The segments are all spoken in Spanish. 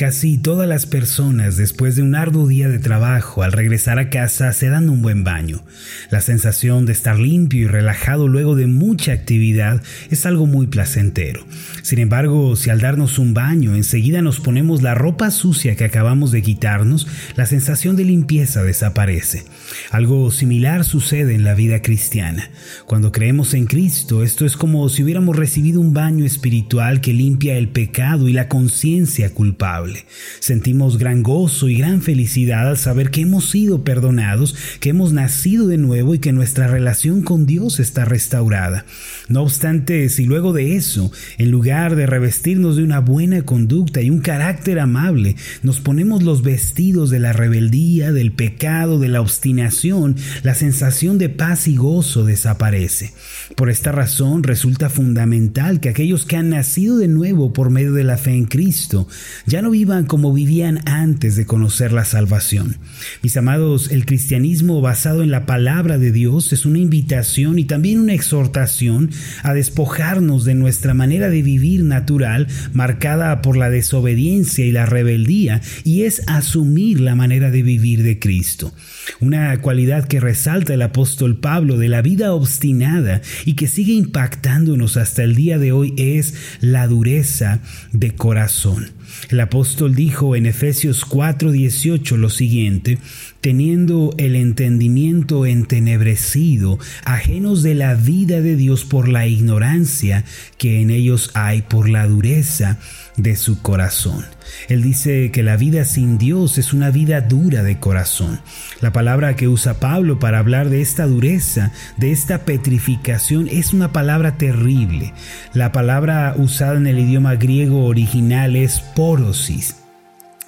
Casi todas las personas después de un arduo día de trabajo al regresar a casa se dan un buen baño. La sensación de estar limpio y relajado luego de mucha actividad es algo muy placentero. Sin embargo, si al darnos un baño enseguida nos ponemos la ropa sucia que acabamos de quitarnos, la sensación de limpieza desaparece. Algo similar sucede en la vida cristiana. Cuando creemos en Cristo, esto es como si hubiéramos recibido un baño espiritual que limpia el pecado y la conciencia culpable. Sentimos gran gozo y gran felicidad al saber que hemos sido perdonados, que hemos nacido de nuevo y que nuestra relación con Dios está restaurada. No obstante, si luego de eso, en lugar de revestirnos de una buena conducta y un carácter amable, nos ponemos los vestidos de la rebeldía, del pecado, de la obstinación, la sensación de paz y gozo desaparece. Por esta razón resulta fundamental que aquellos que han nacido de nuevo por medio de la fe en Cristo ya no vivan como vivían antes de conocer la salvación. Mis amados, el cristianismo basado en la palabra de Dios es una invitación y también una exhortación a despojarnos de nuestra manera de vivir natural marcada por la desobediencia y la rebeldía y es asumir la manera de vivir de Cristo. Una cualidad que resalta el apóstol Pablo de la vida obstinada y que sigue impactándonos hasta el día de hoy es la dureza de corazón. El apóstol dijo en Efesios 4:18 lo siguiente, teniendo el entendimiento entenebrecido, ajenos de la vida de Dios por la ignorancia que en ellos hay por la dureza de su corazón. Él dice que la vida sin Dios es una vida dura de corazón. La palabra que usa Pablo para hablar de esta dureza, de esta petrificación, es una palabra terrible. La palabra usada en el idioma griego original es porosis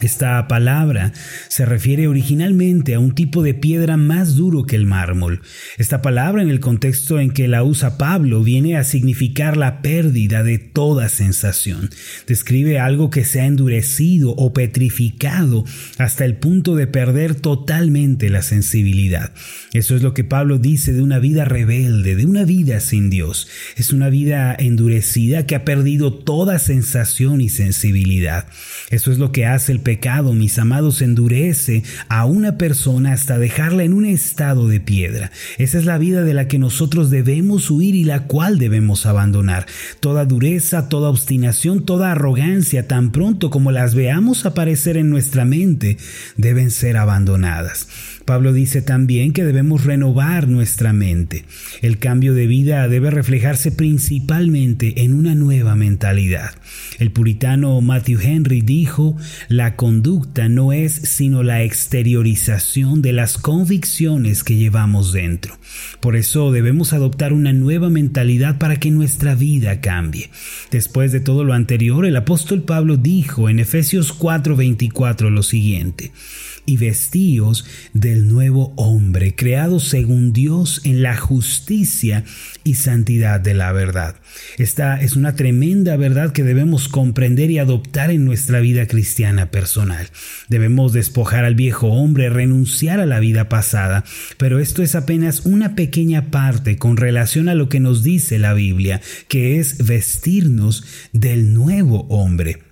esta palabra se refiere originalmente a un tipo de piedra más duro que el mármol. Esta palabra en el contexto en que la usa Pablo viene a significar la pérdida de toda sensación. Describe algo que se ha endurecido o petrificado hasta el punto de perder totalmente la sensibilidad. Eso es lo que Pablo dice de una vida rebelde, de una vida sin Dios. Es una vida endurecida que ha perdido toda sensación y sensibilidad. Eso es lo que hace el mis amados, endurece a una persona hasta dejarla en un estado de piedra. Esa es la vida de la que nosotros debemos huir y la cual debemos abandonar. Toda dureza, toda obstinación, toda arrogancia, tan pronto como las veamos aparecer en nuestra mente, deben ser abandonadas. Pablo dice también que debemos renovar nuestra mente. El cambio de vida debe reflejarse principalmente en una nueva mentalidad. El puritano Matthew Henry dijo, la conducta no es sino la exteriorización de las convicciones que llevamos dentro. Por eso debemos adoptar una nueva mentalidad para que nuestra vida cambie. Después de todo lo anterior, el apóstol Pablo dijo en Efesios 4:24 lo siguiente, y vestíos del nuevo hombre, creado según Dios en la justicia y santidad de la verdad. Esta es una tremenda verdad que debemos comprender y adoptar en nuestra vida cristiana personal. Debemos despojar al viejo hombre, renunciar a la vida pasada, pero esto es apenas una pequeña parte con relación a lo que nos dice la Biblia, que es vestirnos del nuevo hombre.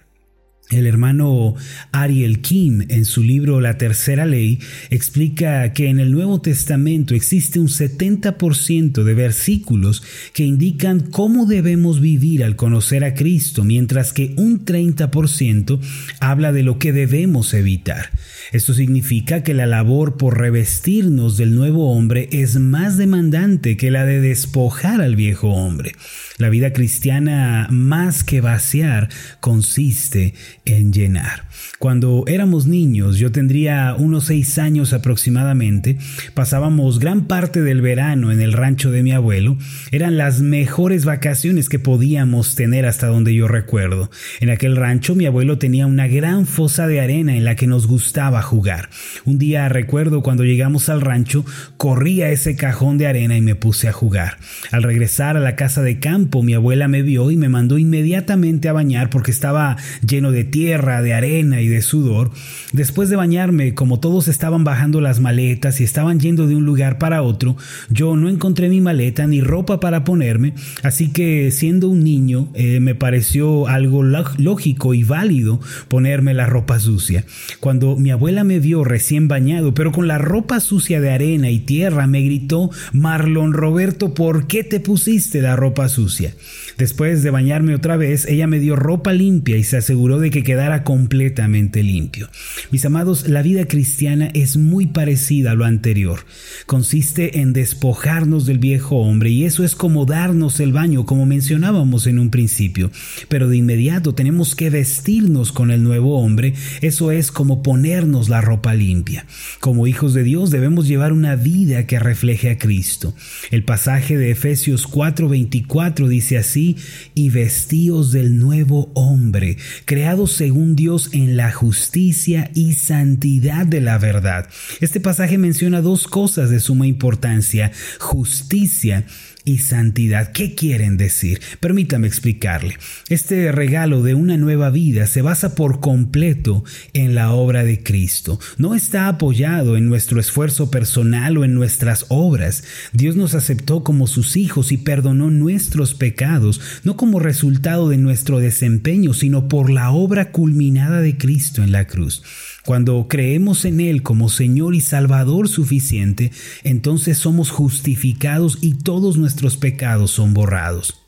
El hermano Ariel Kim, en su libro La Tercera Ley, explica que en el Nuevo Testamento existe un 70% de versículos que indican cómo debemos vivir al conocer a Cristo, mientras que un 30% habla de lo que debemos evitar. Esto significa que la labor por revestirnos del nuevo hombre es más demandante que la de despojar al viejo hombre. La vida cristiana, más que vaciar, consiste en llenar. Cuando éramos niños, yo tendría unos seis años aproximadamente, pasábamos gran parte del verano en el rancho de mi abuelo. Eran las mejores vacaciones que podíamos tener hasta donde yo recuerdo. En aquel rancho mi abuelo tenía una gran fosa de arena en la que nos gustaba jugar. Un día recuerdo cuando llegamos al rancho, corrí a ese cajón de arena y me puse a jugar. Al regresar a la casa de campo, mi abuela me vio y me mandó inmediatamente a bañar porque estaba lleno de tierra, de arena y de sudor, después de bañarme, como todos estaban bajando las maletas y estaban yendo de un lugar para otro, yo no encontré mi maleta ni ropa para ponerme, así que siendo un niño eh, me pareció algo lógico y válido ponerme la ropa sucia. Cuando mi abuela me vio recién bañado, pero con la ropa sucia de arena y tierra, me gritó, Marlon Roberto, ¿por qué te pusiste la ropa sucia? Después de bañarme otra vez, ella me dio ropa limpia y se aseguró de que quedara completamente limpio. Mis amados, la vida cristiana es muy parecida a lo anterior. Consiste en despojarnos del viejo hombre y eso es como darnos el baño, como mencionábamos en un principio. Pero de inmediato tenemos que vestirnos con el nuevo hombre, eso es como ponernos la ropa limpia. Como hijos de Dios debemos llevar una vida que refleje a Cristo. El pasaje de Efesios 4:24 dice así, y vestíos del nuevo hombre, creado según Dios en la justicia y santidad de la verdad. Este pasaje menciona dos cosas de suma importancia, justicia y santidad. ¿Qué quieren decir? Permítame explicarle. Este regalo de una nueva vida se basa por completo en la obra de Cristo. No está apoyado en nuestro esfuerzo personal o en nuestras obras. Dios nos aceptó como sus hijos y perdonó nuestros pecados, no como resultado de nuestro desempeño, sino por la obra culminada de Cristo en la cruz. Cuando creemos en Él como Señor y Salvador suficiente, entonces somos justificados y todos nuestros pecados son borrados.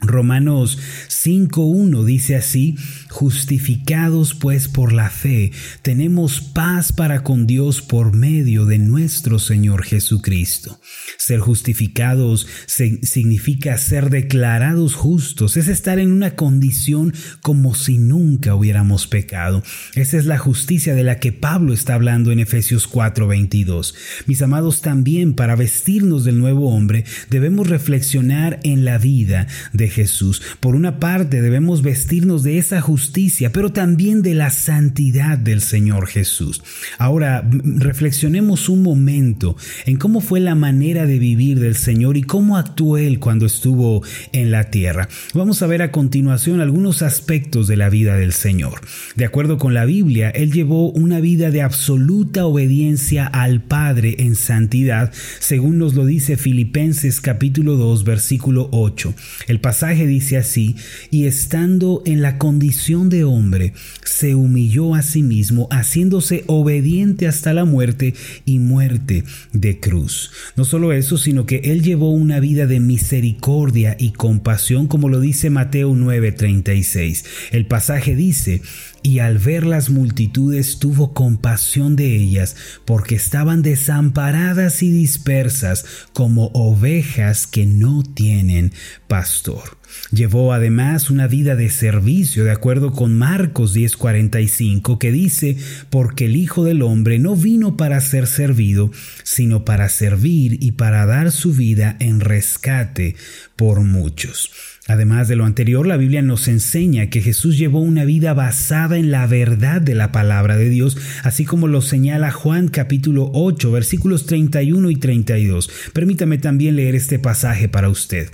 Romanos 5.1 dice así, justificados pues por la fe, tenemos paz para con Dios por medio de nuestro Señor Jesucristo. Ser justificados significa ser declarados justos, es estar en una condición como si nunca hubiéramos pecado. Esa es la justicia de la que Pablo está hablando en Efesios 4:22. Mis amados, también para vestirnos del nuevo hombre debemos reflexionar en la vida de Jesús. Por una parte debemos vestirnos de esa justicia, pero también de la santidad del Señor Jesús. Ahora, reflexionemos un momento en cómo fue la manera de vivir del Señor y cómo actuó Él cuando estuvo en la tierra. Vamos a ver a continuación algunos aspectos de la vida del Señor. De acuerdo con la Biblia, Él llevó una vida de absoluta obediencia al Padre en santidad, según nos lo dice Filipenses capítulo 2, versículo 8. El pasaje dice así, y estando en la condición de hombre, se humilló a sí mismo, haciéndose obediente hasta la muerte y muerte de cruz. No solo eso, sino que él llevó una vida de misericordia y compasión, como lo dice Mateo 9:36. El pasaje dice, y al ver las multitudes tuvo compasión de ellas, porque estaban desamparadas y dispersas como ovejas que no tienen pastor. Llevó además una vida de servicio, de acuerdo con Marcos 10:45, que dice, porque el Hijo del Hombre no vino para ser servido, sino para servir y para dar su vida en rescate por muchos. Además de lo anterior, la Biblia nos enseña que Jesús llevó una vida basada en la verdad de la palabra de Dios, así como lo señala Juan capítulo 8, versículos 31 y 32. Permítame también leer este pasaje para usted.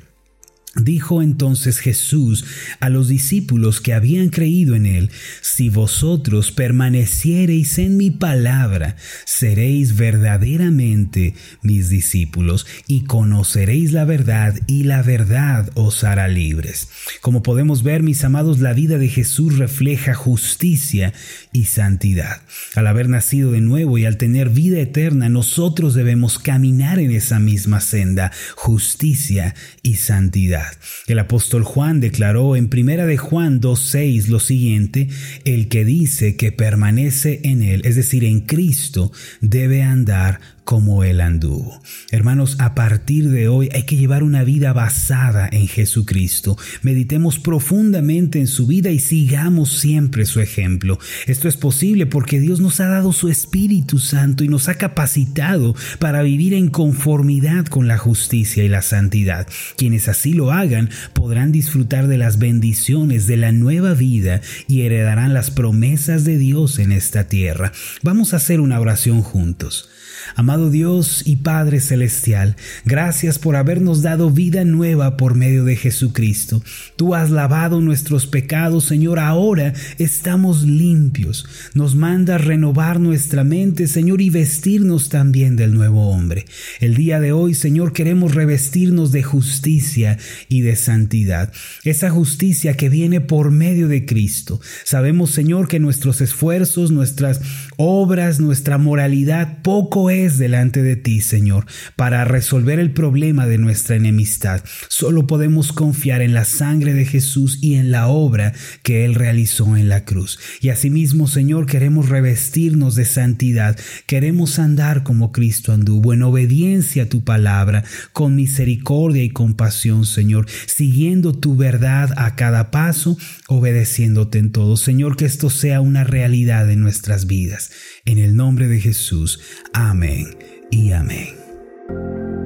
Dijo entonces Jesús a los discípulos que habían creído en él, si vosotros permaneciereis en mi palabra, seréis verdaderamente mis discípulos y conoceréis la verdad y la verdad os hará libres. Como podemos ver, mis amados, la vida de Jesús refleja justicia y santidad. Al haber nacido de nuevo y al tener vida eterna, nosotros debemos caminar en esa misma senda, justicia y santidad. El apóstol Juan declaró en Primera de Juan 2:6 lo siguiente, el que dice que permanece en él, es decir, en Cristo, debe andar como Él anduvo. Hermanos, a partir de hoy hay que llevar una vida basada en Jesucristo. Meditemos profundamente en su vida y sigamos siempre su ejemplo. Esto es posible porque Dios nos ha dado su Espíritu Santo y nos ha capacitado para vivir en conformidad con la justicia y la santidad. Quienes así lo hagan podrán disfrutar de las bendiciones de la nueva vida y heredarán las promesas de Dios en esta tierra. Vamos a hacer una oración juntos. Amado Dios y Padre Celestial, gracias por habernos dado vida nueva por medio de Jesucristo. Tú has lavado nuestros pecados, Señor, ahora estamos limpios. Nos mandas renovar nuestra mente, Señor, y vestirnos también del nuevo hombre. El día de hoy, Señor, queremos revestirnos de justicia y de santidad. Esa justicia que viene por medio de Cristo. Sabemos, Señor, que nuestros esfuerzos, nuestras obras, nuestra moralidad, poco es delante de ti, Señor, para resolver el problema de nuestra enemistad. Solo podemos confiar en la sangre de Jesús y en la obra que Él realizó en la cruz. Y asimismo, Señor, queremos revestirnos de santidad. Queremos andar como Cristo anduvo, en obediencia a tu palabra, con misericordia y compasión, Señor, siguiendo tu verdad a cada paso, obedeciéndote en todo. Señor, que esto sea una realidad en nuestras vidas. En el nombre de Jesús. Amén y amén.